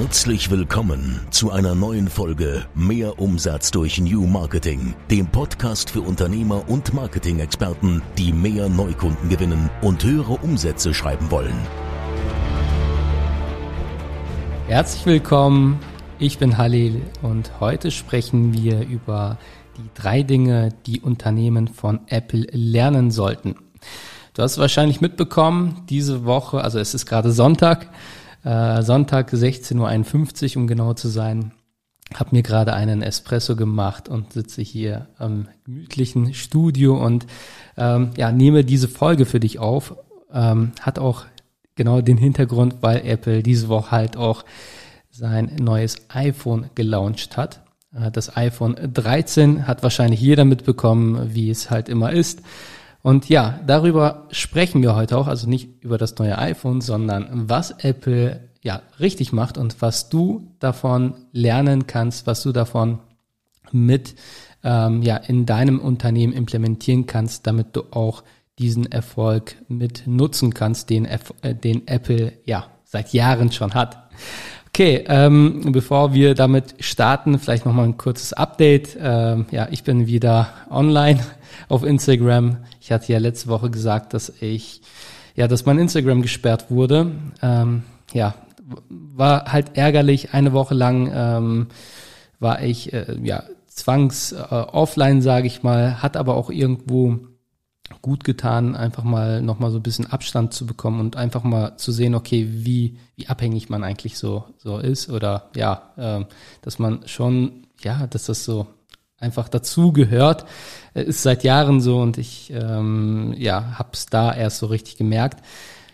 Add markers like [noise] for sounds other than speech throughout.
Herzlich willkommen zu einer neuen Folge Mehr Umsatz durch New Marketing, dem Podcast für Unternehmer und Marketing-Experten, die mehr Neukunden gewinnen und höhere Umsätze schreiben wollen. Herzlich willkommen, ich bin Halil und heute sprechen wir über die drei Dinge, die Unternehmen von Apple lernen sollten. Du hast wahrscheinlich mitbekommen, diese Woche, also es ist gerade Sonntag, äh, Sonntag 16.51 Uhr, um genau zu sein, habe mir gerade einen Espresso gemacht und sitze hier am gemütlichen Studio und ähm, ja, nehme diese Folge für dich auf. Ähm, hat auch genau den Hintergrund, weil Apple diese Woche halt auch sein neues iPhone gelauncht hat. Äh, das iPhone 13 hat wahrscheinlich jeder mitbekommen, wie es halt immer ist. Und ja, darüber sprechen wir heute auch, also nicht über das neue iPhone, sondern was Apple ja richtig macht und was du davon lernen kannst, was du davon mit ähm, ja in deinem Unternehmen implementieren kannst, damit du auch diesen Erfolg mit nutzen kannst, den, äh, den Apple ja seit Jahren schon hat. Okay, ähm, bevor wir damit starten, vielleicht nochmal ein kurzes Update. Ähm, ja, ich bin wieder online [laughs] auf Instagram. Ich hatte ja letzte Woche gesagt, dass ich, ja, dass mein Instagram gesperrt wurde. Ähm, ja, war halt ärgerlich. Eine Woche lang ähm, war ich, äh, ja, zwangs äh, offline, sage ich mal, hat aber auch irgendwo gut getan, einfach mal nochmal so ein bisschen Abstand zu bekommen und einfach mal zu sehen, okay, wie, wie abhängig man eigentlich so, so ist oder ja, äh, dass man schon, ja, dass das so einfach dazu gehört, äh, ist seit Jahren so und ich, ähm, ja, hab's da erst so richtig gemerkt.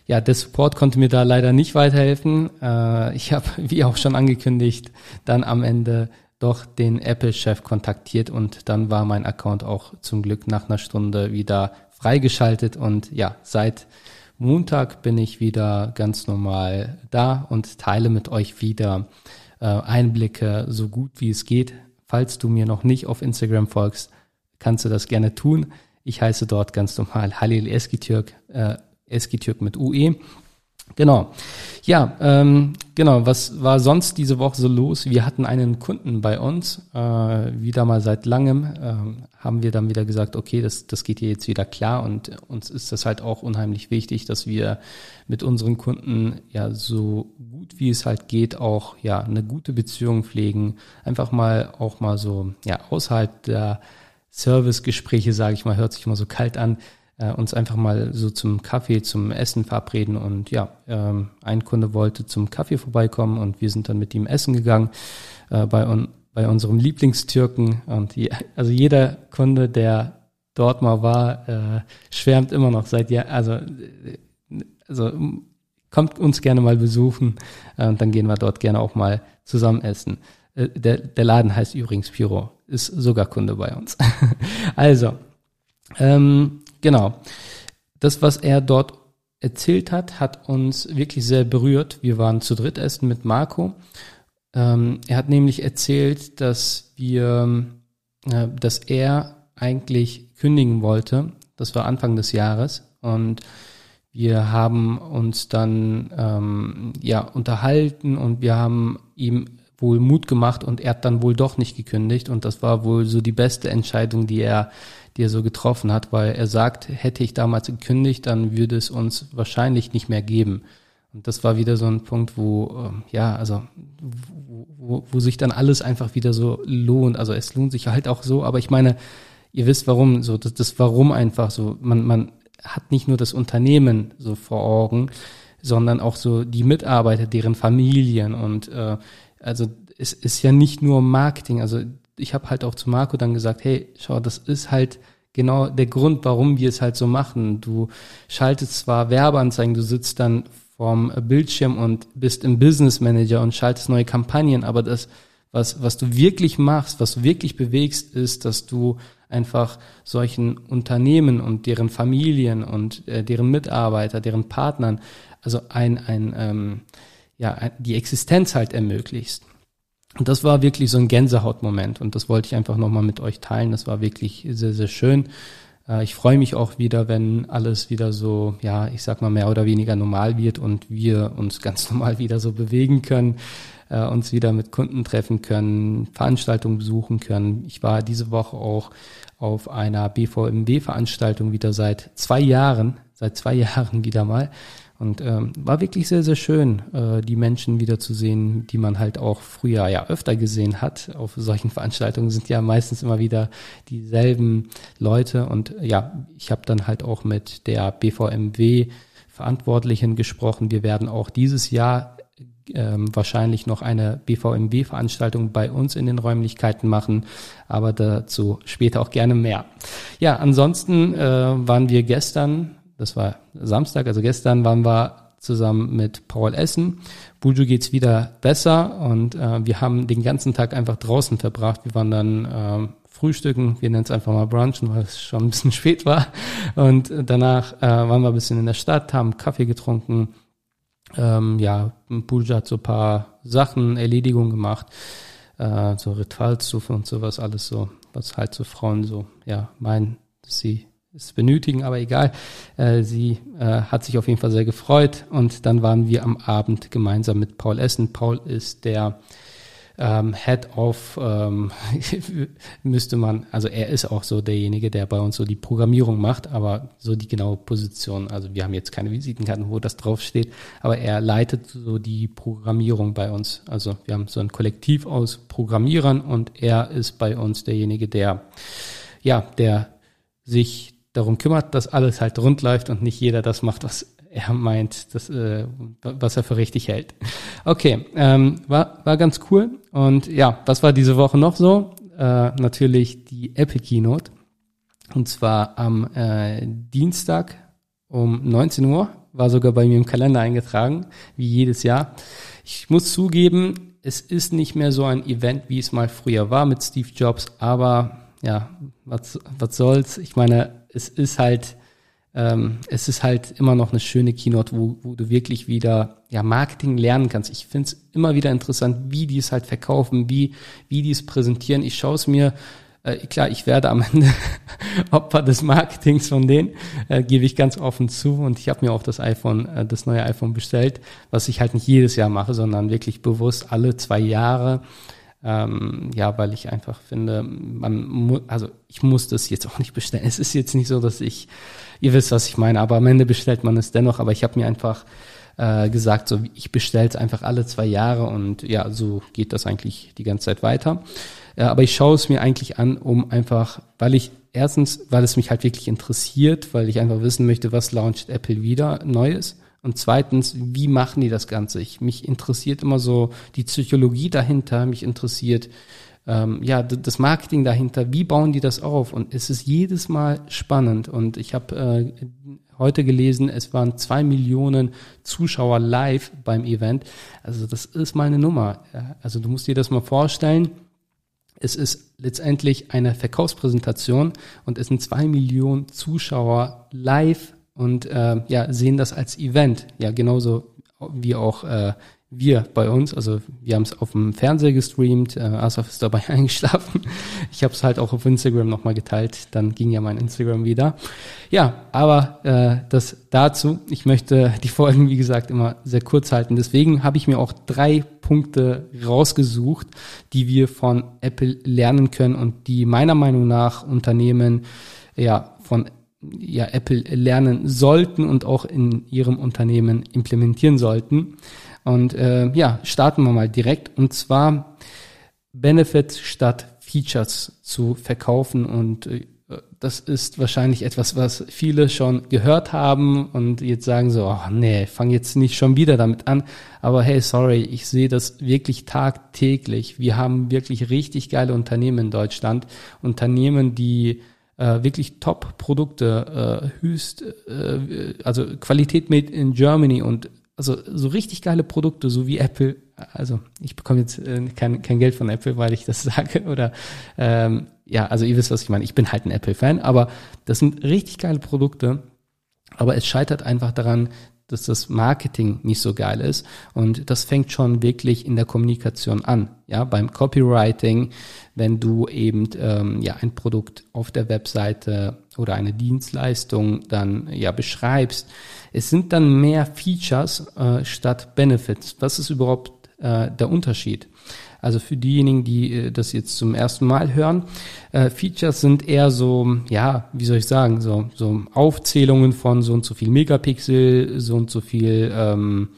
Ja, der Support konnte mir da leider nicht weiterhelfen. Äh, ich [laughs] habe, wie auch schon angekündigt, dann am Ende doch den Apple-Chef kontaktiert und dann war mein Account auch zum Glück nach einer Stunde wieder freigeschaltet und ja, seit Montag bin ich wieder ganz normal da und teile mit euch wieder äh, Einblicke so gut wie es geht. Falls du mir noch nicht auf Instagram folgst, kannst du das gerne tun. Ich heiße dort ganz normal Halil Eskitürk, äh, Eskitürk mit UE. Genau. Ja, ähm, genau. Was war sonst diese Woche so los? Wir hatten einen Kunden bei uns, äh, wieder mal seit langem, ähm, haben wir dann wieder gesagt, okay, das, das geht hier jetzt wieder klar und uns ist das halt auch unheimlich wichtig, dass wir mit unseren Kunden ja so gut wie es halt geht auch ja eine gute Beziehung pflegen, einfach mal auch mal so ja außerhalb der Servicegespräche, sage ich mal, hört sich immer so kalt an, äh, uns einfach mal so zum Kaffee, zum Essen verabreden. Und ja, ähm, ein Kunde wollte zum Kaffee vorbeikommen und wir sind dann mit ihm essen gegangen äh, bei, un bei unserem Lieblingstürken. Und die, also jeder Kunde, der dort mal war, äh, schwärmt immer noch seit Jahr, also, also kommt uns gerne mal besuchen äh, und dann gehen wir dort gerne auch mal zusammen essen. Äh, der, der Laden heißt übrigens Pyro, ist sogar Kunde bei uns. [laughs] also, ähm, Genau. Das, was er dort erzählt hat, hat uns wirklich sehr berührt. Wir waren zu dritt essen mit Marco. Ähm, er hat nämlich erzählt, dass wir, äh, dass er eigentlich kündigen wollte. Das war Anfang des Jahres und wir haben uns dann ähm, ja unterhalten und wir haben ihm wohl Mut gemacht und er hat dann wohl doch nicht gekündigt und das war wohl so die beste Entscheidung, die er die er so getroffen hat, weil er sagt, hätte ich damals gekündigt, dann würde es uns wahrscheinlich nicht mehr geben. Und das war wieder so ein Punkt, wo, ähm, ja, also, wo, wo, sich dann alles einfach wieder so lohnt. Also es lohnt sich halt auch so, aber ich meine, ihr wisst warum, so, das, das Warum einfach so. Man, man hat nicht nur das Unternehmen so vor Augen, sondern auch so die Mitarbeiter, deren Familien und äh, also es ist ja nicht nur Marketing, also ich habe halt auch zu Marco dann gesagt, hey, schau, das ist halt genau der Grund, warum wir es halt so machen. Du schaltest zwar Werbeanzeigen, du sitzt dann vorm Bildschirm und bist im Business Manager und schaltest neue Kampagnen, aber das, was, was du wirklich machst, was du wirklich bewegst, ist, dass du einfach solchen Unternehmen und deren Familien und äh, deren Mitarbeiter, deren Partnern, also ein, ein ähm, ja, die Existenz halt ermöglicht. Und das war wirklich so ein Gänsehautmoment und das wollte ich einfach nochmal mit euch teilen. Das war wirklich sehr, sehr schön. Äh, ich freue mich auch wieder, wenn alles wieder so, ja, ich sag mal mehr oder weniger normal wird und wir uns [laughs] ganz normal wieder so bewegen können, äh, uns wieder mit Kunden treffen können, Veranstaltungen besuchen können. Ich war diese Woche auch auf einer BVMW-Veranstaltung wieder seit zwei Jahren, seit zwei [laughs] Jahren wieder mal. Und ähm, war wirklich sehr, sehr schön, äh, die Menschen wiederzusehen, die man halt auch früher ja öfter gesehen hat. Auf solchen Veranstaltungen sind ja meistens immer wieder dieselben Leute. Und ja, ich habe dann halt auch mit der BVMW Verantwortlichen gesprochen. Wir werden auch dieses Jahr ähm, wahrscheinlich noch eine BVMW-Veranstaltung bei uns in den Räumlichkeiten machen, aber dazu später auch gerne mehr. Ja, ansonsten äh, waren wir gestern das war Samstag, also gestern waren wir zusammen mit Paul Essen. Buju geht's wieder besser und äh, wir haben den ganzen Tag einfach draußen verbracht. Wir waren dann äh, frühstücken, wir nennen es einfach mal brunchen, weil es schon ein bisschen [laughs] spät war. Und danach äh, waren wir ein bisschen in der Stadt, haben Kaffee getrunken. Ähm, ja, Buju hat so ein paar Sachen, Erledigungen gemacht, äh, so Ritualsuppe und sowas, alles so, was halt so Frauen so, ja, meinen, dass sie es benötigen, aber egal. Äh, sie äh, hat sich auf jeden Fall sehr gefreut und dann waren wir am Abend gemeinsam mit Paul Essen. Paul ist der ähm, Head of, ähm, [laughs] müsste man, also er ist auch so derjenige, der bei uns so die Programmierung macht, aber so die genaue Position, also wir haben jetzt keine Visitenkarten, wo das draufsteht, aber er leitet so die Programmierung bei uns. Also wir haben so ein Kollektiv aus Programmierern und er ist bei uns derjenige, der, ja, der sich darum kümmert, dass alles halt rund läuft und nicht jeder das macht, was er meint, das, äh, was er für richtig hält. Okay, ähm, war, war ganz cool. Und ja, was war diese Woche noch so? Äh, natürlich die Apple Keynote. Und zwar am äh, Dienstag um 19 Uhr. War sogar bei mir im Kalender eingetragen, wie jedes Jahr. Ich muss zugeben, es ist nicht mehr so ein Event, wie es mal früher war mit Steve Jobs, aber ja, was, was soll's? Ich meine, es ist halt, ähm, es ist halt immer noch eine schöne Keynote, wo, wo du wirklich wieder ja, Marketing lernen kannst. Ich finde es immer wieder interessant, wie die es halt verkaufen, wie, wie die es präsentieren. Ich schaue es mir, äh, klar, ich werde am [laughs] Ende Opfer des Marketings von denen, äh, gebe ich ganz offen zu. Und ich habe mir auch das iPhone, äh, das neue iPhone bestellt, was ich halt nicht jedes Jahr mache, sondern wirklich bewusst alle zwei Jahre ähm, ja, weil ich einfach finde, man also ich muss das jetzt auch nicht bestellen. Es ist jetzt nicht so, dass ich, ihr wisst, was ich meine, aber am Ende bestellt man es dennoch. Aber ich habe mir einfach äh, gesagt, so ich bestelle es einfach alle zwei Jahre und ja, so geht das eigentlich die ganze Zeit weiter. Äh, aber ich schaue es mir eigentlich an, um einfach, weil ich erstens, weil es mich halt wirklich interessiert, weil ich einfach wissen möchte, was launcht Apple wieder Neues. Und zweitens, wie machen die das Ganze? Ich, mich interessiert immer so die Psychologie dahinter, mich interessiert ähm, ja das Marketing dahinter. Wie bauen die das auf? Und es ist jedes Mal spannend. Und ich habe äh, heute gelesen, es waren zwei Millionen Zuschauer live beim Event. Also das ist mal eine Nummer. Also du musst dir das mal vorstellen. Es ist letztendlich eine Verkaufspräsentation und es sind zwei Millionen Zuschauer live und äh, ja, sehen das als Event. Ja, genauso wie auch äh, wir bei uns. Also wir haben es auf dem Fernseher gestreamt, äh, Asaf ist dabei [laughs] eingeschlafen. Ich habe es halt auch auf Instagram nochmal geteilt, dann ging ja mein Instagram wieder. Ja, aber äh, das dazu. Ich möchte die Folgen, wie gesagt, immer sehr kurz halten. Deswegen habe ich mir auch drei Punkte rausgesucht, die wir von Apple lernen können und die meiner Meinung nach Unternehmen ja von ja, Apple lernen sollten und auch in ihrem Unternehmen implementieren sollten. Und äh, ja, starten wir mal direkt. Und zwar Benefits statt Features zu verkaufen. Und äh, das ist wahrscheinlich etwas, was viele schon gehört haben und jetzt sagen so, oh nee, fang jetzt nicht schon wieder damit an. Aber hey, sorry, ich sehe das wirklich tagtäglich. Wir haben wirklich richtig geile Unternehmen in Deutschland. Unternehmen, die äh, wirklich Top-Produkte, äh, höchst, äh, also Qualität made in Germany und also so richtig geile Produkte, so wie Apple. Also ich bekomme jetzt äh, kein, kein Geld von Apple, weil ich das [laughs] sage. Oder ähm, ja, also ihr wisst, was ich meine. Ich bin halt ein Apple-Fan, aber das sind richtig geile Produkte. Aber es scheitert einfach daran, dass das Marketing nicht so geil ist. Und das fängt schon wirklich in der Kommunikation an. Ja, beim Copywriting, wenn du eben ähm, ja ein Produkt auf der Webseite oder eine Dienstleistung dann ja beschreibst, es sind dann mehr Features äh, statt Benefits. Was ist überhaupt äh, der Unterschied? Also für diejenigen, die äh, das jetzt zum ersten Mal hören, äh, Features sind eher so, ja, wie soll ich sagen, so, so Aufzählungen von so und so viel Megapixel, so und so viel ähm,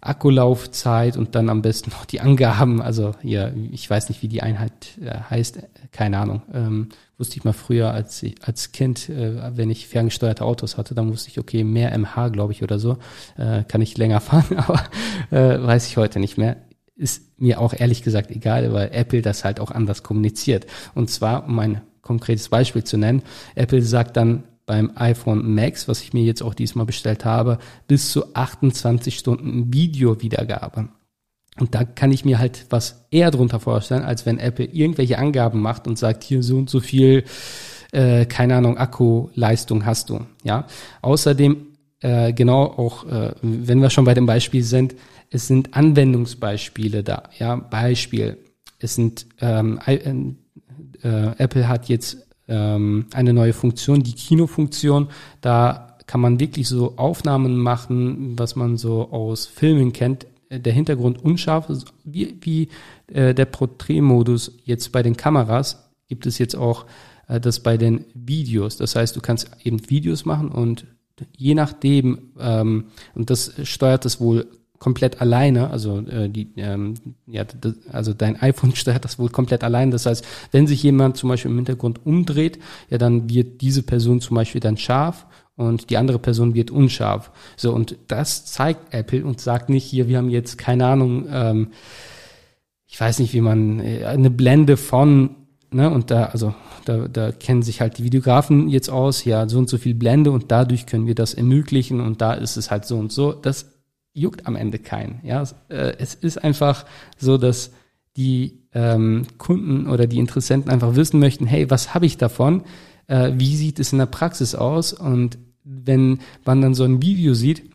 Akkulaufzeit und dann am besten noch die Angaben. Also ja, ich weiß nicht, wie die Einheit äh, heißt, keine Ahnung. Ähm, wusste ich mal früher als als Kind, äh, wenn ich ferngesteuerte Autos hatte, dann wusste ich, okay, mehr mH, glaube ich, oder so, äh, kann ich länger [laughs] fahren, aber äh, weiß ich heute nicht mehr ist mir auch ehrlich gesagt egal, weil Apple das halt auch anders kommuniziert. Und zwar, um ein konkretes Beispiel zu nennen, Apple sagt dann beim iPhone Max, was ich mir jetzt auch diesmal bestellt habe, bis zu 28 Stunden Videowiedergabe. Und da kann ich mir halt was eher drunter vorstellen, als wenn Apple irgendwelche Angaben macht und sagt, hier so und so viel, äh, keine Ahnung, Akkuleistung hast du. Ja. Außerdem, äh, genau auch, äh, wenn wir schon bei dem Beispiel sind, es sind Anwendungsbeispiele da. Ja, Beispiel. Es sind ähm, äh, äh, Apple hat jetzt ähm, eine neue Funktion, die Kinofunktion. Da kann man wirklich so Aufnahmen machen, was man so aus Filmen kennt. Der Hintergrund unscharf, wie, wie äh, der Porträtmodus jetzt bei den Kameras gibt es jetzt auch äh, das bei den Videos. Das heißt, du kannst eben Videos machen und je nachdem, ähm, und das steuert es wohl komplett alleine, also äh, die, ähm, ja, das, also dein [laughs] iPhone steuert das wohl komplett allein. Das heißt, wenn sich jemand zum Beispiel im Hintergrund umdreht, ja, dann wird diese Person zum Beispiel dann scharf und die andere Person wird unscharf. So und das zeigt Apple und sagt nicht hier, wir haben jetzt keine Ahnung, ähm, ich weiß nicht, wie man äh, eine Blende von Ne, und da, also da, da kennen sich halt die Videografen jetzt aus, ja, so und so viel Blende und dadurch können wir das ermöglichen und da ist es halt so und so. Das juckt am Ende keinen. Ja, äh, es ist einfach so, dass die ähm, Kunden oder die Interessenten einfach wissen möchten, hey, was habe ich davon? Äh, wie sieht es in der Praxis aus? Und wenn man dann so ein Video sieht,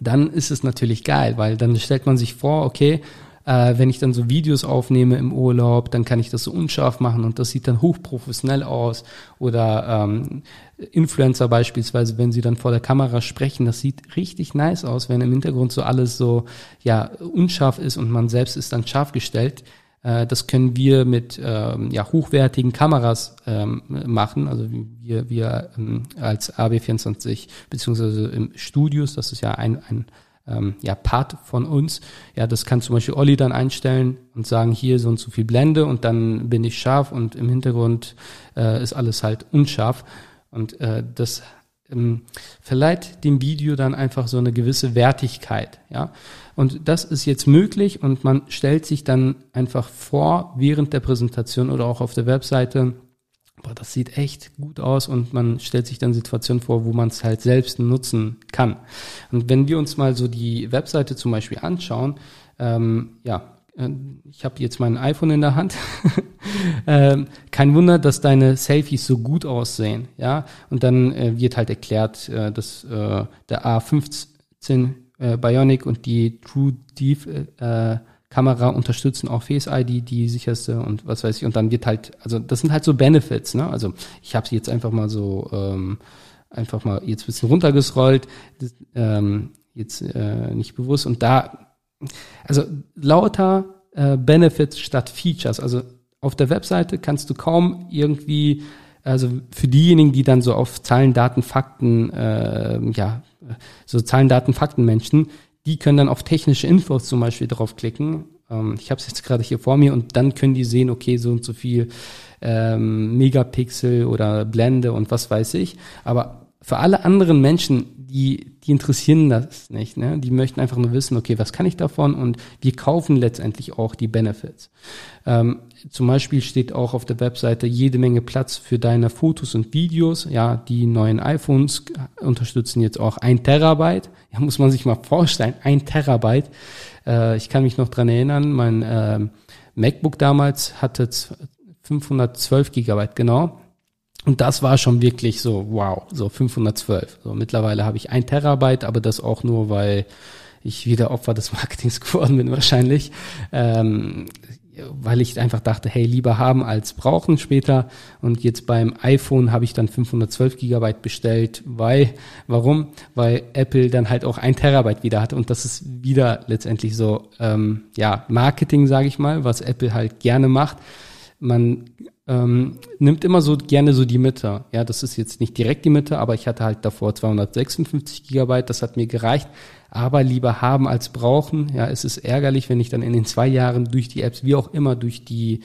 dann ist es natürlich geil, weil dann stellt man sich vor, okay, äh, wenn ich dann so Videos aufnehme im Urlaub, dann kann ich das so unscharf machen und das sieht dann hochprofessionell aus. Oder ähm, Influencer beispielsweise, wenn sie dann vor der Kamera sprechen, das sieht richtig nice aus, wenn im Hintergrund so alles so ja unscharf ist und man selbst ist dann scharf gestellt. Äh, das können wir mit ähm, ja, hochwertigen Kameras ähm, machen. Also wir, wir ähm, als AB24 beziehungsweise im Studios, das ist ja ein, ein ähm, ja, Part von uns. Ja, das kann zum Beispiel Olli dann einstellen und sagen, hier so und so viel Blende und dann bin ich scharf und im Hintergrund äh, ist alles halt unscharf. Und äh, das ähm, verleiht dem Video dann einfach so eine gewisse Wertigkeit, ja. Und das ist jetzt möglich und man stellt sich dann einfach vor, während der Präsentation oder auch auf der Webseite, boah, das sieht echt gut aus und man stellt sich dann Situationen vor, wo man es halt selbst nutzen kann. Und wenn wir uns mal so die Webseite zum Beispiel anschauen, ähm, ja, äh, ich habe jetzt mein iPhone in der Hand. [laughs] ähm, kein Wunder, dass deine Selfies so gut aussehen, ja. Und dann äh, wird halt erklärt, äh, dass äh, der A15 äh, Bionic und die True Deep äh, Kamera unterstützen auch Face ID, die sicherste und was weiß ich. Und dann wird halt, also das sind halt so Benefits, ne? Also ich habe sie jetzt einfach mal so ähm, einfach mal jetzt bisschen runtergescrollt, das, ähm, jetzt äh, nicht bewusst. Und da, also lauter äh, Benefits statt Features. Also auf der Webseite kannst du kaum irgendwie, also für diejenigen, die dann so auf Zahlen, Daten, Fakten, äh, ja, so Zahlen, Daten, Fakten Menschen, die können dann auf technische Infos zum Beispiel draufklicken. Ähm, ich habe es jetzt gerade hier vor mir und dann können die sehen, okay, so und so viel ähm, Megapixel oder Blende und was weiß ich. Aber für alle anderen Menschen, die, die interessieren das nicht. Ne? Die möchten einfach nur wissen, okay, was kann ich davon? Und wir kaufen letztendlich auch die Benefits. Ähm, zum Beispiel steht auch auf der Webseite jede Menge Platz für deine Fotos und Videos. Ja, die neuen iPhones unterstützen jetzt auch ein Terabyte. Ja, muss man sich mal vorstellen, ein Terabyte. Äh, ich kann mich noch dran erinnern, mein äh, MacBook damals hatte 512 Gigabyte, genau. Und das war schon wirklich so, wow, so 512. So mittlerweile habe ich ein Terabyte, aber das auch nur, weil ich wieder Opfer des Marketings [laughs] geworden bin wahrscheinlich. Ähm, weil ich einfach dachte, hey, lieber haben als brauchen später. Und jetzt beim iPhone habe ich dann 512 Gigabyte bestellt, weil, warum? Weil Apple dann halt auch ein Terabyte wieder hat. Und das ist wieder letztendlich so, ähm, ja, Marketing, sage ich mal, was Apple halt gerne macht. Man ähm, nimmt immer so gerne so die Mitte. Ja, das ist jetzt nicht direkt die Mitte, aber ich hatte halt davor 256 Gigabyte, das hat mir gereicht. Aber lieber haben als brauchen. Ja, es ist ärgerlich, wenn ich dann in den zwei Jahren durch die Apps, wie auch immer, durch die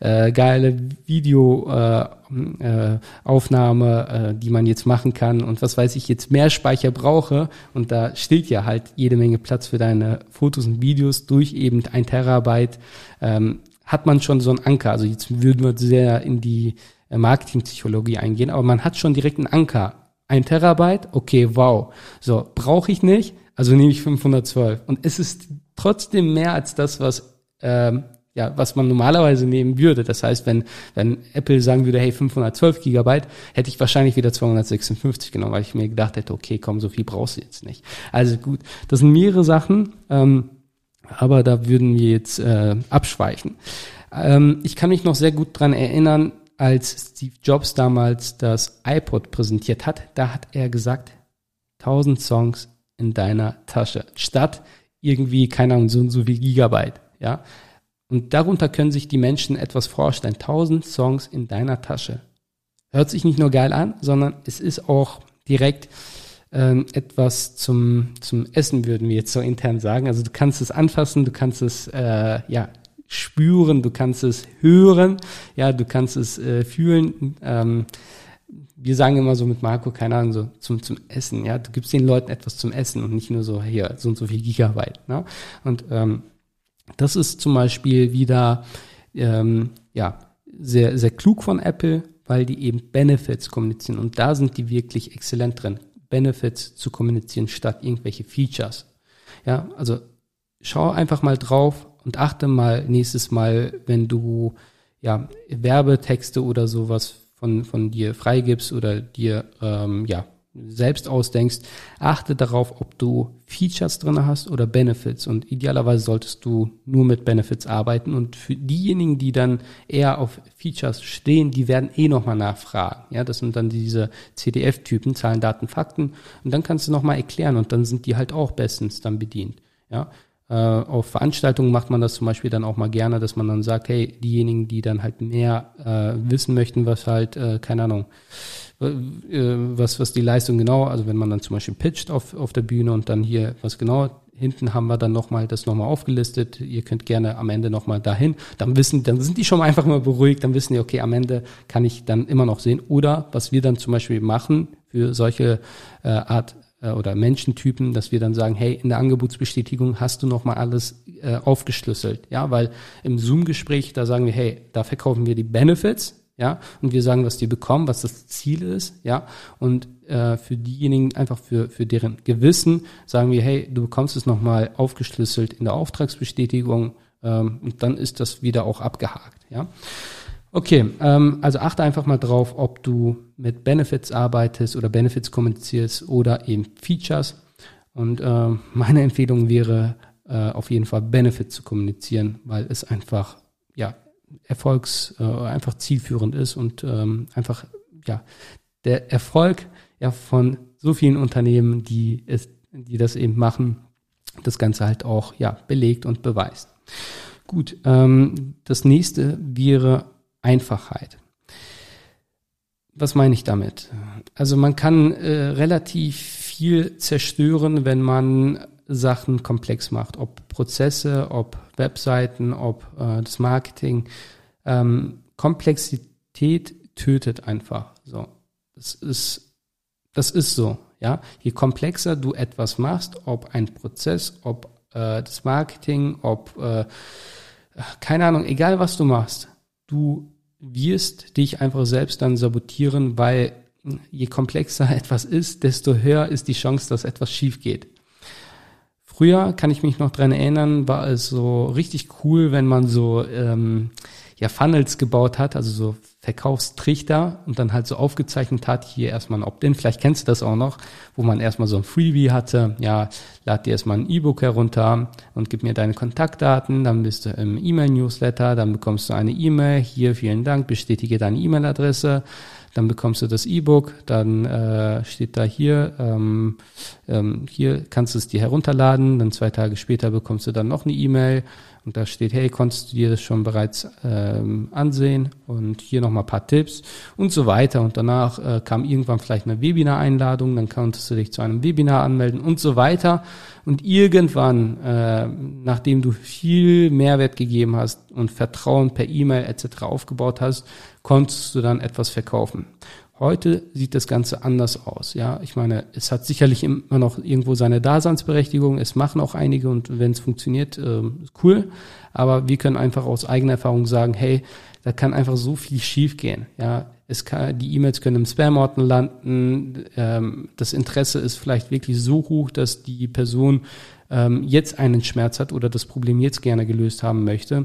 äh, geile Videoaufnahme, äh, Aufnahme, äh, die man jetzt machen kann und was weiß ich, jetzt mehr Speicher brauche und da stillt ja halt jede Menge Platz für deine Fotos und Videos durch eben ein Terabyte. Ähm, hat man schon so einen Anker. Also jetzt würden wir sehr in die äh, Marketingpsychologie eingehen, aber man hat schon direkt einen Anker. Ein Terabyte, okay, wow. So, brauche ich nicht, also nehme ich 512. Und es ist trotzdem mehr als das, was ähm, ja, was man normalerweise nehmen würde. Das heißt, wenn, wenn Apple sagen würde, hey, 512 Gigabyte, hätte ich wahrscheinlich wieder 256 genommen, weil ich mir gedacht hätte, okay, komm, so viel brauchst du jetzt nicht. Also gut, das sind mehrere Sachen. Ähm, aber da würden wir jetzt äh, abschweifen. Ähm, ich kann mich noch sehr gut dran erinnern, als Steve Jobs damals das iPod präsentiert hat, da hat er gesagt, 1000 Songs in deiner Tasche, statt irgendwie, keine Ahnung, so und so viel Gigabyte, ja. Und darunter können sich die Menschen etwas vorstellen. 1000 Songs in deiner Tasche. Hört sich nicht nur geil an, sondern es ist auch direkt ähm, etwas zum, zum Essen, würden wir jetzt so intern sagen. Also du kannst es anfassen, du kannst es äh, ja spüren, du kannst es hören, ja, du kannst es äh, fühlen. Ähm, wir sagen immer so mit Marco, keine Ahnung, so zum, zum Essen, ja. Du gibst den Leuten etwas zum Essen und nicht nur so, hier, so und so viel Gigabyte. Ne? Und ähm, das ist zum Beispiel wieder ähm, ja, sehr, sehr klug von Apple, weil die eben Benefits kommunizieren. Und da sind die wirklich exzellent drin. Benefits zu kommunizieren statt irgendwelche Features. Ja, also schau einfach mal drauf und achte mal nächstes Mal, wenn du ja Werbetexte oder sowas von von dir freigibst oder dir ähm, ja selbst ausdenkst, achte darauf, ob du Features drin hast oder Benefits. Und idealerweise solltest du nur mit Benefits arbeiten. Und für diejenigen, die dann eher auf Features stehen, die werden eh nochmal nachfragen. Ja, das sind dann diese CDF-Typen, Zahlen, Daten, Fakten. Und dann kannst du nochmal erklären und dann sind die halt auch bestens dann bedient. Ja, auf Veranstaltungen macht man das zum Beispiel dann auch mal gerne, dass man dann sagt, hey, diejenigen, die dann halt mehr äh, wissen möchten, was halt, äh, keine Ahnung, äh, was, was die Leistung genau, also wenn man dann zum Beispiel pitcht auf, auf der Bühne und dann hier was genau, hinten haben wir dann nochmal das nochmal aufgelistet. Ihr könnt gerne am Ende nochmal dahin. Dann wissen, dann sind die schon [laughs] einfach mal beruhigt, dann wissen die, okay, am Ende kann ich dann immer noch sehen. Oder was wir dann zum Beispiel machen für solche äh, Art äh, oder Menschentypen, dass wir dann sagen, hey, in der Angebotsbestätigung hast du nochmal alles äh, aufgeschlüsselt. Ja, weil im Zoom-Gespräch, da sagen wir, hey, da verkaufen wir die Benefits, ja, und wir sagen, was die bekommen, was das Ziel ist, ja, und äh, für diejenigen, einfach für, für deren Gewissen, sagen wir, hey, du bekommst es nochmal aufgeschlüsselt in der Auftragsbestätigung ähm, und dann ist das wieder auch abgehakt, ja. Okay, ähm, also achte einfach mal drauf, ob du mit Benefits arbeitest oder Benefits kommunizierst oder eben Features. Und äh, [laughs] meine Empfehlung wäre, äh, auf jeden Fall Benefits zu kommunizieren, weil es einfach ja erfolgs äh, einfach zielführend ist und ähm, einfach ja der Erfolg ja von so vielen Unternehmen, die es, die das eben machen, das Ganze halt auch ja belegt und beweist. Gut, ähm, das nächste wäre Einfachheit. Was meine ich damit? Also man kann äh, relativ viel zerstören, wenn man Sachen komplex macht, ob Prozesse, ob Webseiten, ob äh, das Marketing. Ähm, Komplexität tötet einfach. So, das ist, das ist so. Ja, je komplexer du etwas machst, ob ein Prozess, ob äh, das Marketing, ob äh, keine Ahnung, egal was du machst, du wirst dich einfach selbst dann sabotieren, weil je komplexer [laughs] etwas ist, desto höher ist die Chance, dass etwas schief geht. Früher kann ich mich noch dran erinnern, war es so richtig cool, wenn man so ähm, ja Funnels gebaut hat, also so Verkaufstrichter und dann halt so aufgezeichnet hat, hier erstmal ein Opt-in, vielleicht kennst du das auch noch, wo man erstmal so ein Freebie hatte, ja, lad dir erstmal ein E-Book herunter und gib mir deine Kontaktdaten, dann bist du im E-Mail-Newsletter, dann bekommst du eine E-Mail, hier vielen Dank, bestätige deine E-Mail-Adresse, dann bekommst du das E-Book, dann äh, steht da hier, ähm, ähm, hier kannst du es dir herunterladen, dann zwei Tage später bekommst du dann noch eine E-Mail und da steht, hey, konntest du dir das schon bereits ähm, ansehen und hier nochmal ein paar Tipps und so weiter. Und danach äh, kam irgendwann vielleicht eine Webinar-Einladung, dann konntest du dich zu einem Webinar anmelden und so weiter. Und irgendwann, äh, nachdem du viel Mehrwert gegeben hast und Vertrauen per E-Mail etc. aufgebaut hast, konntest du dann etwas verkaufen. Heute sieht das Ganze anders aus. Ja, ich meine, es hat sicherlich immer noch irgendwo seine Daseinsberechtigung. Es machen auch einige und wenn es funktioniert, äh, cool. Aber wir können einfach aus eigener Erfahrung sagen, hey, da kann einfach so viel schiefgehen. Ja, es kann, die E-Mails können im Spam-Ordner landen. Ähm, das Interesse ist vielleicht wirklich so hoch, dass die Person ähm, jetzt einen Schmerz hat oder das Problem jetzt gerne gelöst haben möchte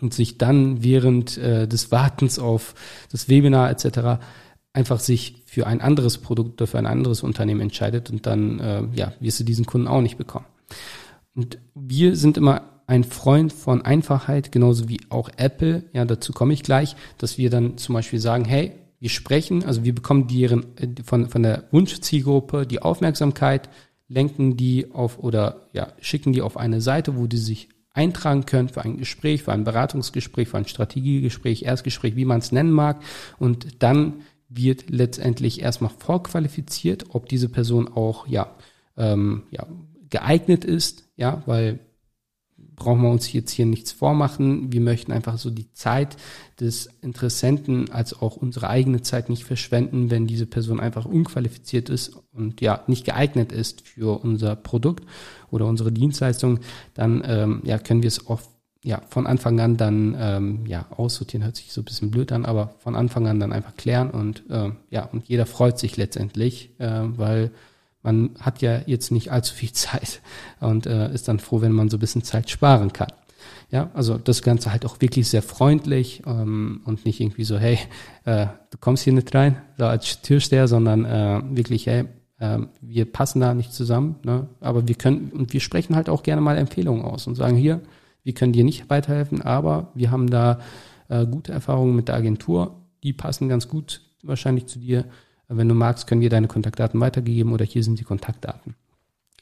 und sich dann während äh, des Wartens auf das Webinar etc einfach sich für ein anderes Produkt oder für ein anderes Unternehmen entscheidet und dann äh, ja, wirst du diesen Kunden auch nicht bekommen. Und wir sind immer ein Freund von Einfachheit, genauso wie auch Apple. Ja, dazu komme ich gleich, dass wir dann zum Beispiel sagen, hey, wir sprechen, also wir bekommen deren, äh, von, von der Wunschzielgruppe die Aufmerksamkeit, lenken die auf oder ja, schicken die auf eine Seite, wo die sich eintragen können für ein Gespräch, für ein Beratungsgespräch, für ein Strategiegespräch, Erstgespräch, wie man es nennen mag. Und dann wird letztendlich erstmal vorqualifiziert, ob diese Person auch ja, ähm, ja geeignet ist, ja, weil brauchen wir uns jetzt hier nichts vormachen. Wir möchten einfach so die Zeit des Interessenten als auch unsere eigene Zeit nicht verschwenden, wenn diese Person einfach unqualifiziert ist und ja nicht geeignet ist für unser Produkt oder unsere Dienstleistung, dann ähm, ja können wir es oft ja, von Anfang an dann ähm, ja, aussortieren hört sich so ein bisschen blöd an, aber von Anfang an dann einfach klären und äh, ja, und jeder freut sich letztendlich, äh, weil man hat ja jetzt nicht allzu viel [laughs] Zeit und äh, ist dann froh, wenn man so ein bisschen Zeit sparen kann. Ja, also das Ganze halt auch wirklich sehr freundlich ähm, und nicht irgendwie so, hey, äh, du kommst hier nicht rein, so als Türsteher, sondern äh, wirklich, hey, äh, wir passen da nicht zusammen, ne? aber wir können und wir sprechen halt auch gerne mal Empfehlungen aus und sagen hier, wir können dir nicht weiterhelfen, aber wir haben da äh, gute Erfahrungen mit der Agentur. Die passen ganz gut wahrscheinlich zu dir. Wenn du magst, können wir deine Kontaktdaten weitergeben oder hier sind die Kontaktdaten.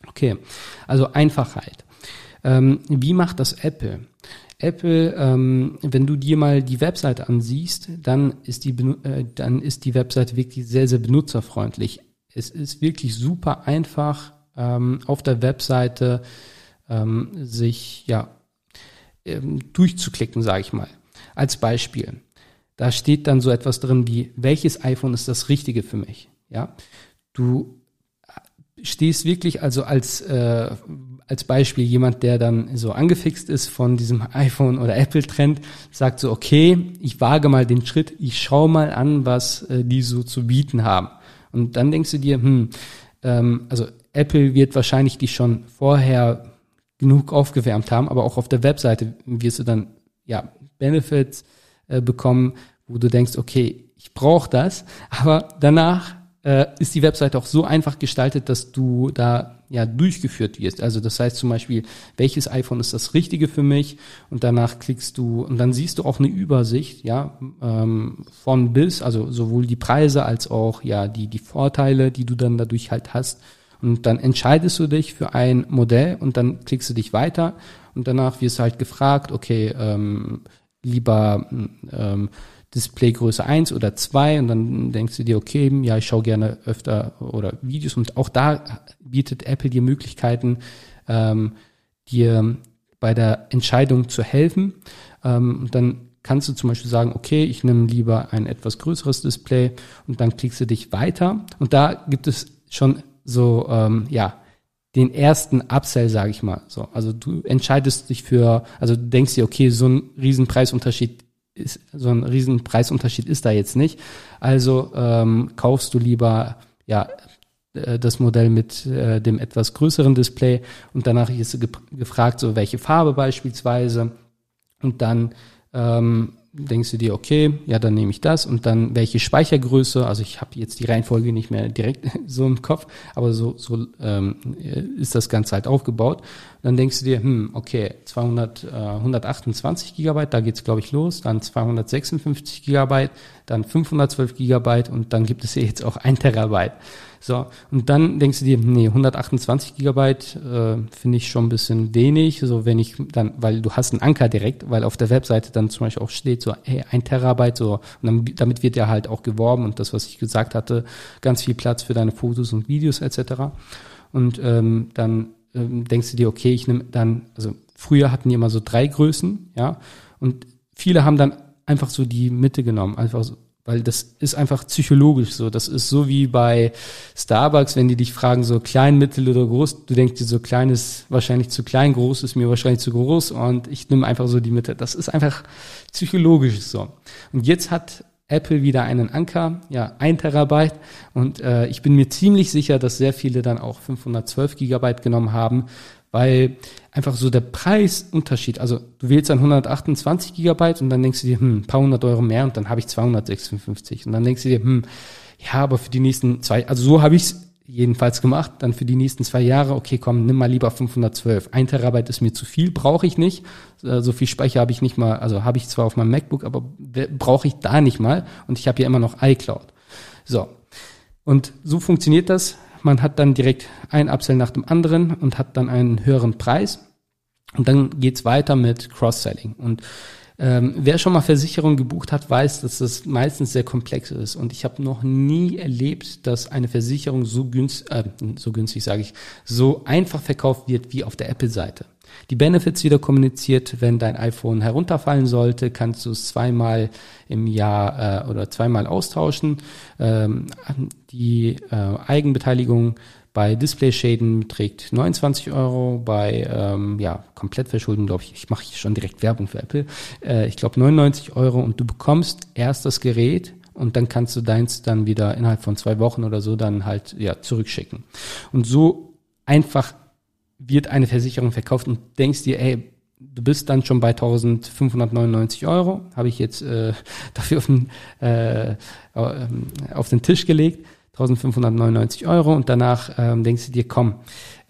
Okay, also Einfachheit. Ähm, wie macht das Apple? Apple, ähm, wenn du dir mal die Webseite ansiehst, dann ist die, äh, dann ist die Webseite wirklich sehr, sehr benutzerfreundlich. Es ist wirklich super einfach, ähm, auf der Webseite ähm, sich ja ähm, durchzuklicken, sage ich mal. Als Beispiel. Da steht dann so etwas drin wie, welches iPhone ist das Richtige für mich? Ja, du stehst wirklich also als äh, als Beispiel jemand, der dann so angefixt ist von diesem [laughs] iPhone oder Apple Trend, sagt so, okay, ich wage mal den Schritt, ich schaue mal an, was äh, die so zu bieten haben. Und dann denkst du dir, hm, ähm, also Apple wird wahrscheinlich dich schon vorher genug aufgewärmt haben, aber auch auf der Webseite wirst du dann ja Benefits äh, bekommen, wo du denkst, okay, ich brauche das, [laughs] aber danach äh, ist die Webseite auch so einfach gestaltet, dass du da ja durchgeführt wirst. Also das heißt zum Beispiel, welches iPhone ist das Richtige für mich? Und danach klickst du und dann siehst du auch eine Übersicht, ja, ähm, von bis, also sowohl die Preise als auch ja die die Vorteile, die du dann dadurch halt hast. Und dann entscheidest du dich für ein Modell und dann klickst du dich weiter und danach wirst du halt gefragt, okay, ähm, lieber ähm, Displaygröße 1 oder 2 und dann denkst du dir, okay, ja, ich schaue gerne öfter oder Videos und auch da bietet Apple dir Möglichkeiten, ähm, dir bei der Entscheidung zu helfen. Ähm, und dann kannst du zum Beispiel sagen, okay, ich nehme lieber ein etwas größeres Display und dann klickst du dich weiter. Und da gibt es schon so, ähm, ja, den ersten Upsell, sage ich mal. So, also du entscheidest dich für, also du denkst dir, okay, so ein Riesenpreisunterschied ist, so ein Riesenpreisunterschied ist da jetzt nicht. Also ähm, kaufst du lieber, ja, äh, das Modell mit äh, dem etwas größeren Display und danach ist ge gefragt, so welche Farbe beispielsweise und dann ähm, denkst du dir, okay, ja, dann nehme ich das und dann welche Speichergröße, also ich habe jetzt die Reihenfolge nicht mehr direkt [laughs] so im Kopf, aber so, so ähm, ist das Ganze halt aufgebaut. dann denkst du dir, hm, okay, 200, äh, 128 Gigabyte, da geht's glaube ich los, dann 256 Gigabyte, dann 512 Gigabyte und dann gibt es ja jetzt auch ein Terabyte. So, und dann denkst du dir, nee, 128 Gigabyte äh, finde ich schon ein bisschen wenig, so wenn ich dann, weil du hast einen Anker direkt, weil auf der Webseite dann zum Beispiel auch steht so, hey, ein Terabyte, so, und dann, damit wird ja halt auch geworben und das, was ich gesagt hatte, ganz viel Platz für deine Fotos und Videos etc. Und ähm, dann ähm, denkst du dir, okay, ich nehme dann, also früher hatten die immer so drei Größen, ja, und viele haben dann einfach so die Mitte genommen, einfach so, weil das ist einfach psychologisch so. Das ist so wie bei Starbucks, wenn die dich fragen, so klein, mittel oder groß, du denkst dir so klein ist wahrscheinlich zu klein, groß ist mir wahrscheinlich zu groß und ich nehme einfach so die Mitte. Das ist einfach psychologisch so. Und jetzt hat Apple wieder einen Anker, ja, ein Terabyte und äh, ich bin mir ziemlich sicher, dass sehr viele dann auch 512 Gigabyte genommen haben, weil einfach so der Preisunterschied, also du wählst dann 128 Gigabyte und dann denkst du dir, hm, ein paar hundert Euro mehr und dann habe ich 256 und dann denkst du dir, hm, ja, aber für die nächsten zwei, also so habe ich es jedenfalls gemacht, dann für die nächsten zwei Jahre, okay, komm, nimm mal lieber 512. Ein Terabyte ist mir zu viel, brauche ich nicht. So viel Speicher habe ich nicht mal, also habe ich zwar auf meinem MacBook, aber brauche ich da nicht mal und ich habe ja immer noch iCloud. So. Und so funktioniert das man hat dann direkt ein Upsell nach dem anderen und hat dann einen höheren Preis. Und dann geht's weiter mit Cross-Selling. Und ähm, wer schon mal Versicherung gebucht hat, weiß, dass das meistens sehr komplex ist. Und ich habe noch nie erlebt, dass eine Versicherung so günstig, äh, so günstig sage ich, so einfach verkauft wird wie auf der Apple-Seite. Die Benefits wieder kommuniziert, wenn dein iPhone herunterfallen sollte, kannst du es zweimal im Jahr äh, oder zweimal austauschen. Ähm, die äh, Eigenbeteiligung bei Displayschäden beträgt 29 Euro, bei ähm, ja, Komplettverschulden, glaube ich, ich mache schon direkt Werbung für Apple, äh, ich glaube 99 Euro und du bekommst erst das Gerät und dann kannst du deins dann wieder innerhalb von zwei Wochen oder so dann halt ja zurückschicken. Und so einfach wird eine Versicherung verkauft und denkst dir, ey, du bist dann schon bei 1599 Euro, habe ich jetzt äh, [laughs] dafür auf den, äh, auf den Tisch gelegt, 1599 Euro und danach ähm, denkst du dir, komm,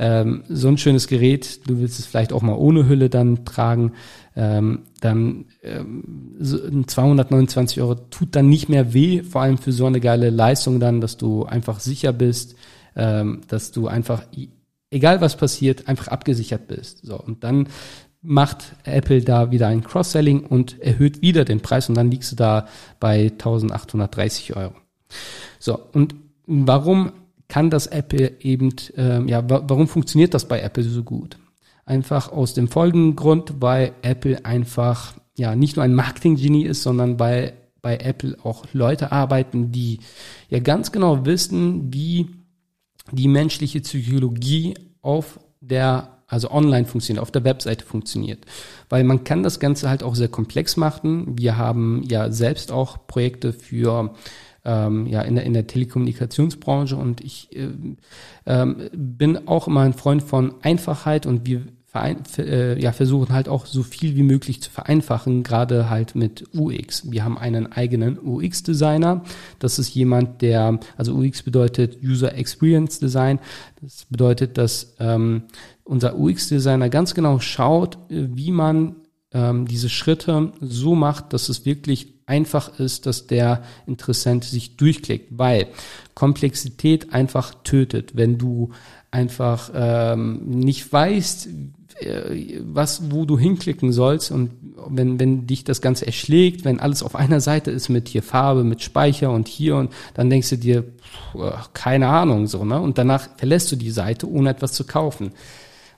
ähm, so ein schönes Gerät, du willst es vielleicht auch mal ohne Hülle dann tragen, ähm, dann ähm, so 229 Euro tut dann nicht mehr weh, vor allem für so eine geile Leistung dann, dass du einfach sicher bist, ähm, dass du einfach egal was passiert, einfach abgesichert bist. So, und dann macht Apple da wieder ein Cross-Selling und erhöht wieder den Preis und dann liegst du da bei 1830 Euro. So, und warum kann das Apple eben, ähm, ja, warum funktioniert das bei Apple so gut? Einfach aus dem folgenden Grund, weil Apple einfach, ja, nicht nur ein Marketing-Genie ist, sondern weil bei Apple auch Leute arbeiten, die ja ganz genau wissen, wie die menschliche Psychologie auf der also online funktioniert, auf der Webseite funktioniert. Weil man kann das Ganze halt auch sehr komplex machen. Wir haben ja selbst auch Projekte für ähm, ja in der, in der Telekommunikationsbranche und ich äh, ähm, bin auch immer ein Freund von Einfachheit und wir verein, äh, ja, versuchen halt auch so viel wie möglich zu vereinfachen, gerade halt mit UX. Wir haben einen eigenen UX-Designer. Das ist jemand, der, also UX bedeutet User Experience Design. Das bedeutet, dass ähm, unser UX-Designer ganz genau schaut, äh, wie man ähm, diese Schritte so macht, dass es wirklich einfach ist, dass der Interessent sich durchklickt, weil Komplexität einfach tötet. Wenn du einfach ähm, nicht weißt, äh, was, wo du hinklicken sollst und wenn, wenn dich das Ganze erschlägt, wenn alles auf einer Seite ist mit hier Farbe, mit Speicher und hier und dann denkst du dir, pff, keine Ahnung, so, ne? Und danach verlässt du die Seite, ohne etwas zu kaufen.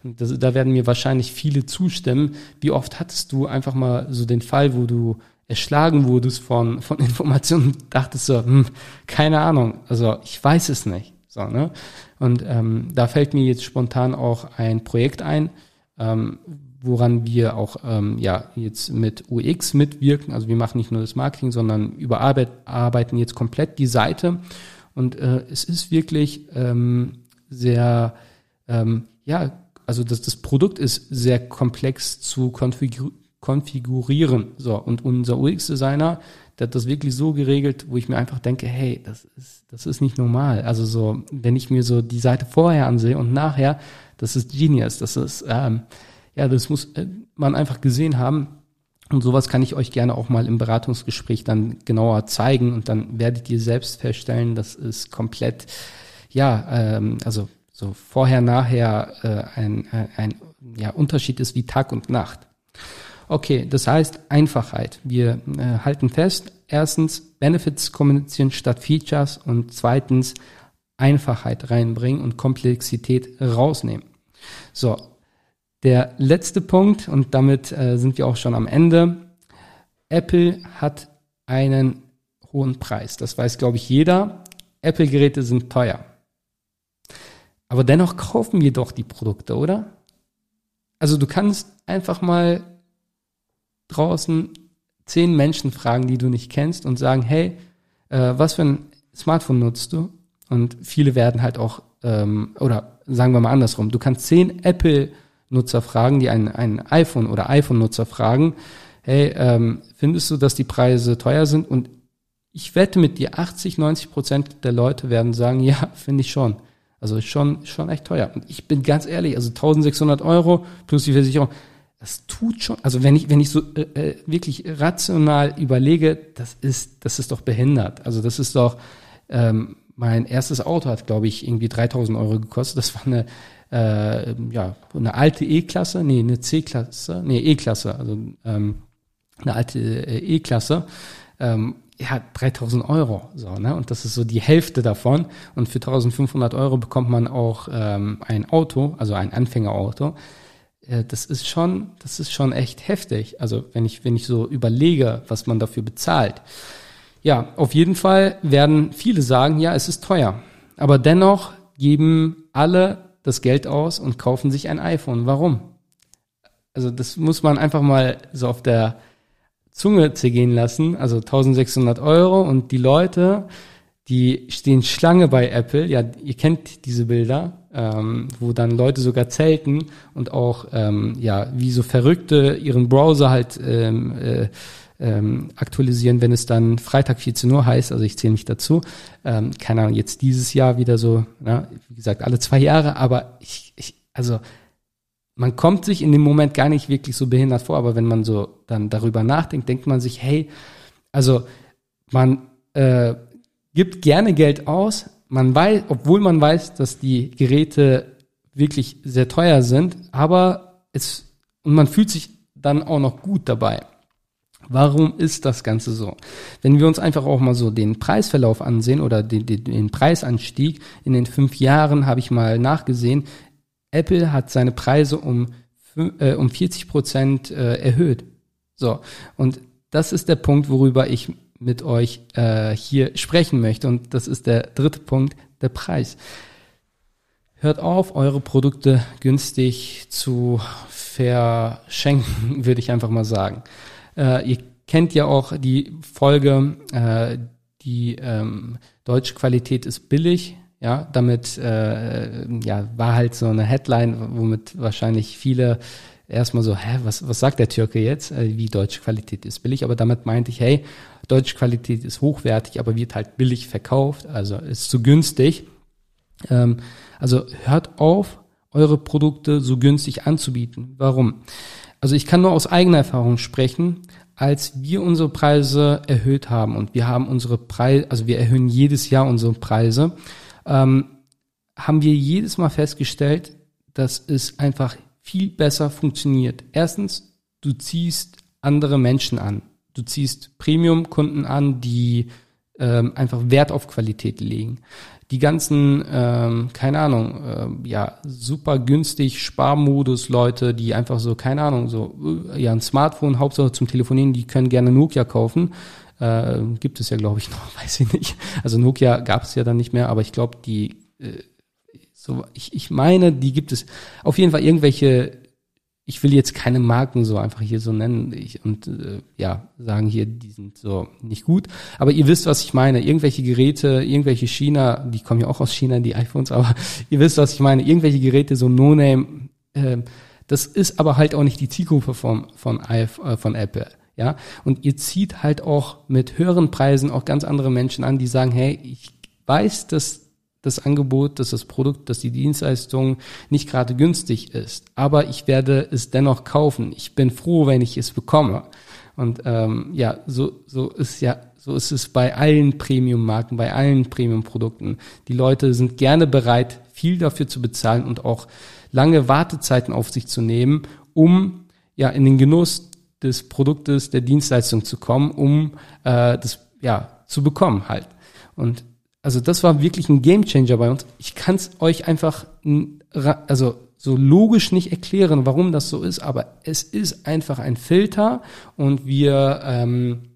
Das, da werden mir wahrscheinlich viele zustimmen. Wie oft hattest du einfach mal so den Fall, wo du erschlagen wurdest von, von [laughs] Informationen und dachtest so, hm, keine Ahnung, also ich weiß es nicht. So, ne? Und ähm, da fällt mir jetzt spontan auch ein Projekt ein, ähm, woran wir auch ähm, ja jetzt mit UX mitwirken. Also wir machen nicht nur das Marketing, sondern überarbeiten jetzt komplett die Seite. Und äh, es ist wirklich ähm, sehr, ähm, ja, also das, das Produkt ist sehr komplex zu konfigurieren konfigurieren. So, und unser UX-Designer, der hat das wirklich so geregelt, wo ich mir einfach denke, hey, das ist, das ist nicht normal. Also so, wenn ich mir so die Seite vorher ansehe und nachher, das ist Genius. Das ist, ähm, ja, das muss äh, man einfach gesehen haben. Und sowas kann ich euch gerne auch mal im Beratungsgespräch dann genauer zeigen und dann werdet ihr selbst feststellen, das ist komplett, ja, ähm, also so vorher, nachher äh, ein, ein, ein ja, Unterschied ist wie Tag und Nacht. Okay, das heißt Einfachheit. Wir äh, halten fest, erstens Benefits kommunizieren statt Features und zweitens Einfachheit reinbringen und Komplexität rausnehmen. So, der letzte Punkt und damit äh, sind wir auch schon am Ende. Apple hat einen hohen Preis. Das weiß, glaube ich, jeder. Apple-Geräte sind teuer. Aber dennoch kaufen wir doch die Produkte, oder? Also du kannst einfach mal draußen zehn Menschen fragen, die du nicht kennst und sagen, hey, äh, was für ein Smartphone nutzt du? Und viele werden halt auch, ähm, oder sagen wir mal andersrum, du kannst zehn Apple-Nutzer fragen, die ein, ein iPhone oder iPhone-Nutzer fragen, hey, ähm, findest du, dass die Preise teuer sind? Und ich wette mit dir, 80, 90 Prozent der Leute werden sagen, [laughs] ja, finde ich schon. Also schon, schon echt teuer. Und ich bin ganz ehrlich, also 1600 Euro plus die Versicherung, das tut schon, also wenn ich, wenn ich so äh, äh, wirklich rational überlege, das ist, das ist doch behindert. Also das ist doch, ähm, mein erstes Auto hat, glaube ich, irgendwie 3000 Euro gekostet. Das war eine, äh, ja, eine alte E-Klasse, nee, eine C-Klasse, nee, E-Klasse, also ähm, eine alte äh, E-Klasse. Ähm, ja, 3000 Euro, so, ne? Und das ist so die Hälfte davon. Und für 1500 Euro bekommt man auch ähm, ein Auto, also ein Anfängerauto äh, das ist schon, das ist schon echt heftig. Also wenn ich, wenn ich so überlege, was man dafür bezahlt. Ja, auf jeden Fall werden viele sagen, ja, es ist teuer. Aber dennoch geben alle das Geld aus und kaufen sich ein iPhone. Warum? Also das muss man einfach mal so auf der Zunge zergehen lassen. Also 1600 Euro und die Leute, die stehen Schlange bei Apple. Ja, ihr kennt diese Bilder ähm, wo dann Leute sogar zelten und auch ähm, ja wie so Verrückte ihren Browser halt ähm, äh, ähm, aktualisieren, wenn es dann Freitag 14 Uhr heißt, also ich zähle mich dazu. Ähm, keine Ahnung, jetzt dieses Jahr wieder so, ja, wie gesagt, alle zwei Jahre, aber ich, ich, also man kommt sich in dem Moment gar nicht wirklich so behindert vor, aber wenn man so dann darüber nachdenkt, denkt man sich, hey, also man äh, gibt gerne Geld aus, man weiß, obwohl man weiß, dass die Geräte wirklich sehr teuer sind, aber es, und man fühlt sich dann auch noch gut dabei. Warum ist das Ganze so? Wenn wir uns einfach auch mal so den Preisverlauf ansehen oder den, den, den Preisanstieg in den fünf Jahren habe ich mal nachgesehen. Apple hat seine Preise um, äh, um 40 Prozent äh, erhöht. So. Und das ist der Punkt, worüber ich mit euch äh, hier sprechen möchte. Und das ist der dritte Punkt, der Preis. Hört auf, eure Produkte günstig zu verschenken, [laughs] würde ich einfach mal sagen. Äh, ihr kennt ja auch die Folge, äh, die ähm, deutsche Qualität ist billig. Ja, damit äh, ja, war halt so eine Headline, womit wahrscheinlich viele erstmal so, hä, was, was sagt der Türke jetzt, äh, wie deutsche Qualität ist billig, aber damit meinte ich, hey, deutsche Qualität ist hochwertig, aber wird halt billig verkauft, also ist zu günstig. Ähm, also hört auf, eure Produkte so günstig anzubieten. Warum? Also ich kann nur aus eigener Erfahrung sprechen, als wir unsere Preise erhöht haben und wir haben unsere Preise, also wir erhöhen jedes Jahr unsere Preise, ähm, haben wir jedes Mal festgestellt, dass es einfach viel besser funktioniert. Erstens, du ziehst andere Menschen an. Du ziehst Premium-Kunden an, die ähm, einfach Wert auf Qualität legen. Die ganzen, ähm, keine Ahnung, äh, ja, super günstig Sparmodus Leute, die einfach so, keine Ahnung, so, äh, ja, ein Smartphone, Hauptsache zum Telefonieren, die können gerne Nokia kaufen. Äh, gibt es ja, glaube ich, [laughs] noch, weiß ich nicht. Also Nokia gab es ja dann nicht mehr, aber ich glaube, die äh, so, ich, ich meine, die gibt es auf jeden Fall irgendwelche, ich will jetzt keine Marken so einfach hier so nennen ich, und äh, ja, sagen hier, die sind so nicht gut. Aber ihr wisst, was ich meine. Irgendwelche Geräte, irgendwelche China, die kommen ja auch aus China, die iPhones, aber [laughs] ihr wisst, was ich meine. Irgendwelche Geräte, so No-Name, äh, Das ist aber halt auch nicht die Zielgruppe von, von, äh, von Apple. Ja, und ihr zieht halt auch mit höheren Preisen auch ganz andere Menschen an, die sagen, hey, ich weiß, dass das Angebot, dass das Produkt, dass die Dienstleistung nicht gerade günstig ist, aber ich werde es dennoch kaufen. Ich bin froh, wenn ich es bekomme. Und ähm, ja, so so ist ja so ist es bei allen Premium-Marken, bei allen Premium-Produkten. Die Leute sind gerne bereit, viel dafür zu bezahlen und auch lange Wartezeiten auf sich zu nehmen, um ja in den Genuss des Produktes, der Dienstleistung zu kommen, um äh, das ja zu bekommen halt. Und also das war wirklich ein Gamechanger bei uns. Ich kann es euch einfach also so logisch nicht erklären, warum das so ist, aber es ist einfach ein Filter und wir ähm,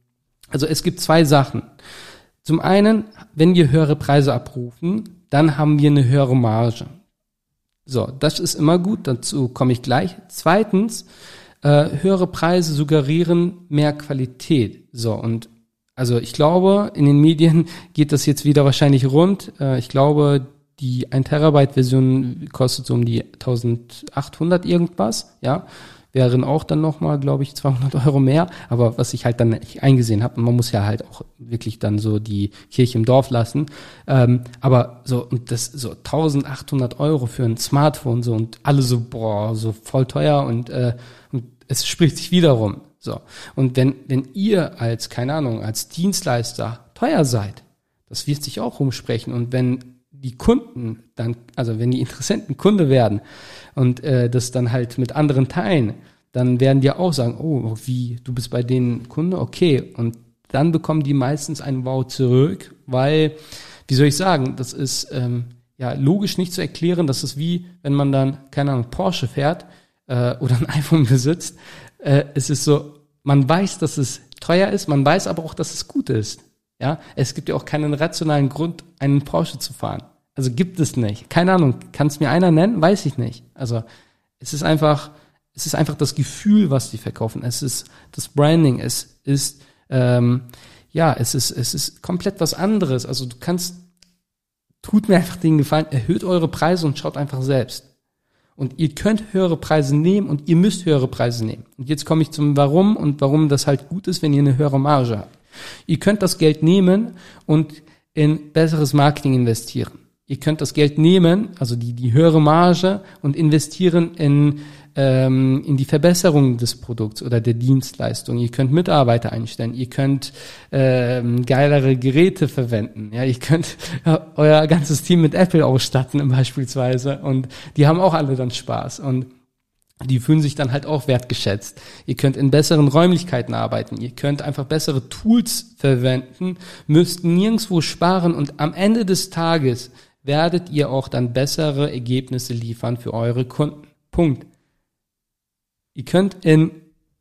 also es gibt zwei Sachen. Zum einen, wenn wir höhere Preise abrufen, dann haben wir eine höhere Marge. So, das ist immer gut, dazu komme ich gleich. Zweitens, äh, höhere Preise suggerieren mehr Qualität. So, und also ich glaube, in den Medien [laughs] geht das jetzt wieder wahrscheinlich rund. Äh, ich glaube, die 1 Terabyte Version kostet so um die 1800 irgendwas, ja wären auch dann nochmal, glaube ich, 200 [laughs] Euro mehr. Aber was ich halt dann eingesehen habe, man muss ja halt auch wirklich dann so die Kirche im Dorf lassen. Ähm, aber so, und das so 1800 Euro für ein Smartphone so und alle so, boah, so voll teuer und, äh, es spricht sich wiederum. So. Und wenn, wenn ihr als, keine Ahnung, als Dienstleister teuer seid, das wird sich auch rumsprechen. Und wenn die Kunden dann, also wenn die Interessenten Kunde werden und äh, das dann halt mit anderen teilen, dann werden die auch sagen, oh, wie, du bist bei denen Kunde, okay. Und dann bekommen die meistens ein Wow zurück, weil, wie soll ich sagen, das ist ähm, ja logisch nicht zu erklären, das ist wie, wenn man dann, keine Ahnung, Porsche fährt äh, oder ein [laughs] iPhone besitzt. Äh, es ist so, man weiß, dass es teuer ist, man weiß aber auch, dass es gut ist. Ja, es gibt ja auch keinen rationalen Grund, einen Porsche zu fahren. Also gibt es nicht. Keine Ahnung. Kann es mir einer nennen? Weiß ich nicht. Also es ist einfach, es ist einfach das Gefühl, was die verkaufen. Es ist das Branding. Es ist ähm, ja, es ist es ist komplett was anderes. Also du kannst, tut mir einfach den Gefallen, erhöht eure Preise und schaut einfach selbst. Und ihr könnt höhere Preise nehmen und ihr müsst höhere Preise nehmen. Und jetzt komme ich zum Warum und warum das halt gut ist, wenn ihr eine höhere Marge habt. Ihr könnt das Geld nehmen und in besseres Marketing investieren. Ihr könnt das Geld nehmen, also die, die höhere Marge, und investieren in, ähm, in die Verbesserung des Produkts oder der Dienstleistung. Ihr könnt Mitarbeiter einstellen, ihr könnt ähm, geilere Geräte verwenden. Ja, ihr könnt [laughs] euer ganzes Team mit Apple ausstatten beispielsweise und die haben auch alle dann Spaß. Und die fühlen sich dann halt auch wertgeschätzt. Ihr könnt in besseren Räumlichkeiten arbeiten. Ihr könnt einfach bessere Tools verwenden, müsst nirgendwo sparen und am Ende des Tages werdet ihr auch dann bessere Ergebnisse liefern für eure Kunden. Punkt. Ihr könnt in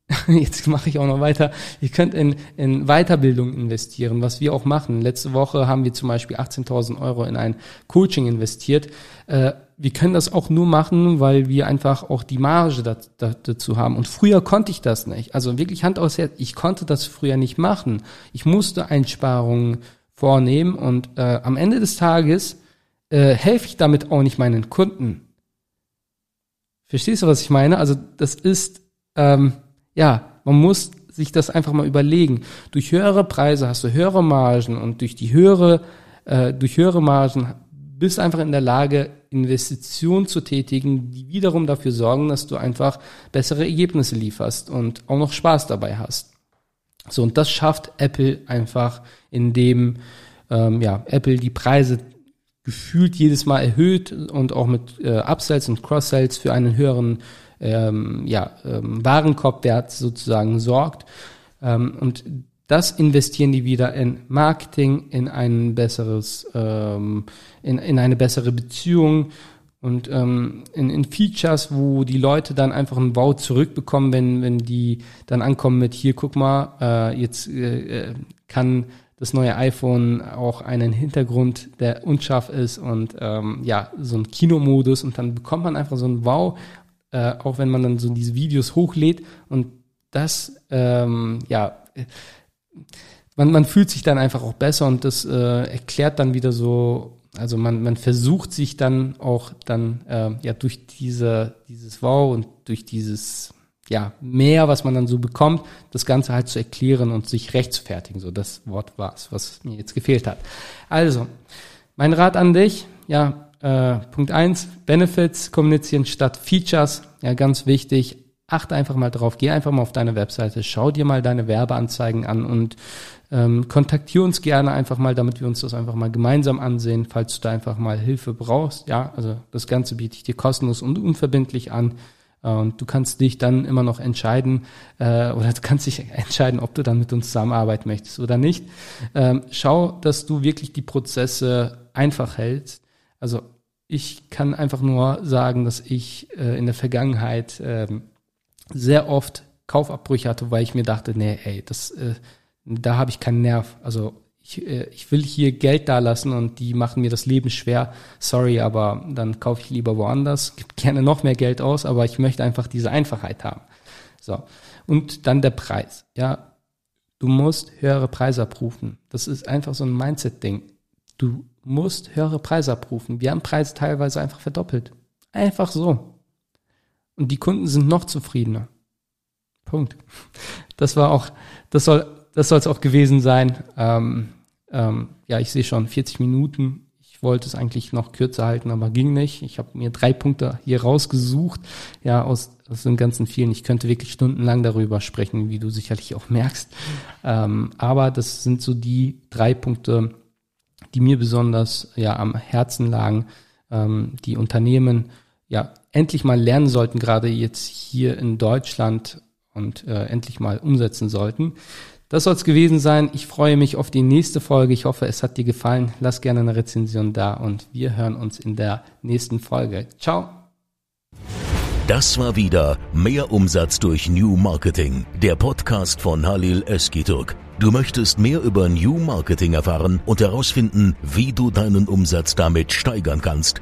[laughs] Jetzt mache ich auch noch weiter. Ihr könnt in, in Weiterbildung investieren, was wir auch machen. Letzte Woche haben wir zum Beispiel 18.000 Euro in ein Coaching investiert. Äh, wir können das auch nur machen, weil wir einfach auch die Marge dazu haben. Und früher konnte ich das nicht. Also wirklich Hand aus Herz, ich konnte das früher nicht machen. Ich musste Einsparungen vornehmen und äh, am Ende des Tages äh, helfe ich damit auch nicht meinen Kunden. Verstehst du, was ich meine? Also das ist, ähm, ja, man muss sich das einfach mal überlegen. Durch höhere Preise hast du höhere Margen und durch die höhere, äh, durch höhere Margen bist einfach in der Lage, Investitionen zu tätigen, die wiederum dafür sorgen, dass du einfach bessere Ergebnisse lieferst und auch noch Spaß dabei hast. So, und das schafft Apple einfach, indem ähm, ja, Apple die Preise gefühlt jedes Mal erhöht und auch mit äh, Upsells und Cross-Sells für einen höheren ähm, ja, ähm, Warenkorbwert sozusagen sorgt. Ähm, und das investieren die wieder in Marketing, in ein besseres, ähm, in, in eine bessere Beziehung und ähm, in, in Features, wo die Leute dann einfach einen Wow zurückbekommen, wenn, wenn die dann ankommen mit hier, guck mal, äh, jetzt äh, äh kann das neue iPhone auch einen Hintergrund, der unscharf ist und ähm, ja, so ein Kinomodus und dann bekommt man einfach so ein Wow, äh, auch wenn man dann so diese Videos hochlädt und das, ähm, ja, man, man fühlt sich dann einfach auch besser und das äh, erklärt dann wieder so Also man, man versucht sich dann auch dann äh, ja durch diese, dieses Wow und durch dieses ja, mehr, was man dann so bekommt, das Ganze halt zu erklären und sich rechtfertigen. So, das Wort war's, was mir jetzt gefehlt hat. Also, mein Rat an dich, ja, äh, Punkt eins Benefits kommunizieren statt Features, ja, ganz wichtig. Achte einfach mal drauf, geh einfach mal auf deine Webseite, schau dir mal deine Werbeanzeigen an und ähm, kontaktiere uns gerne einfach mal, damit wir uns das einfach mal gemeinsam ansehen, falls du da einfach mal Hilfe brauchst. Ja, also das Ganze biete ich dir kostenlos und unverbindlich an. Und du kannst dich dann immer noch entscheiden, äh, oder du kannst dich entscheiden, ob du dann mit uns zusammenarbeiten möchtest oder nicht. Ähm, schau, dass du wirklich die Prozesse einfach hältst. Also ich kann einfach nur sagen, dass ich äh, in der Vergangenheit äh, sehr oft Kaufabbrüche hatte, weil ich mir dachte, nee, ey, das, äh, da habe ich keinen Nerv. Also ich, äh, ich will hier Geld da lassen und die machen mir das Leben schwer. Sorry, aber dann kaufe ich lieber woanders, gebe gerne noch mehr Geld aus, aber ich möchte einfach diese Einfachheit haben. So. Und dann der Preis. Ja, du musst höhere Preise abrufen. Das ist einfach so ein Mindset-Ding. Du musst höhere Preise abrufen. Wir haben Preise teilweise einfach verdoppelt. Einfach so. Und die Kunden sind noch zufriedener. Punkt. Das war auch, das soll, das soll es auch gewesen sein. Ähm, ähm, ja, ich sehe schon 40 Minuten. Ich wollte es eigentlich noch kürzer halten, aber ging nicht. Ich habe mir drei Punkte hier rausgesucht, ja, aus, aus den ganzen vielen. Ich könnte wirklich stundenlang darüber sprechen, wie du sicherlich auch merkst. Ähm, aber das sind so die drei Punkte, die mir besonders ja am Herzen lagen, ähm, die Unternehmen ja endlich mal lernen sollten, gerade jetzt hier in Deutschland und äh, endlich mal umsetzen sollten. Das soll es gewesen sein. Ich freue mich auf die nächste Folge. Ich hoffe, es hat dir gefallen. Lass gerne eine Rezension da und wir hören uns in der nächsten Folge. Ciao. Das war wieder Mehr Umsatz durch New Marketing, der Podcast von Halil Eskiturk. Du möchtest mehr über New Marketing erfahren und herausfinden, wie du deinen Umsatz damit steigern kannst.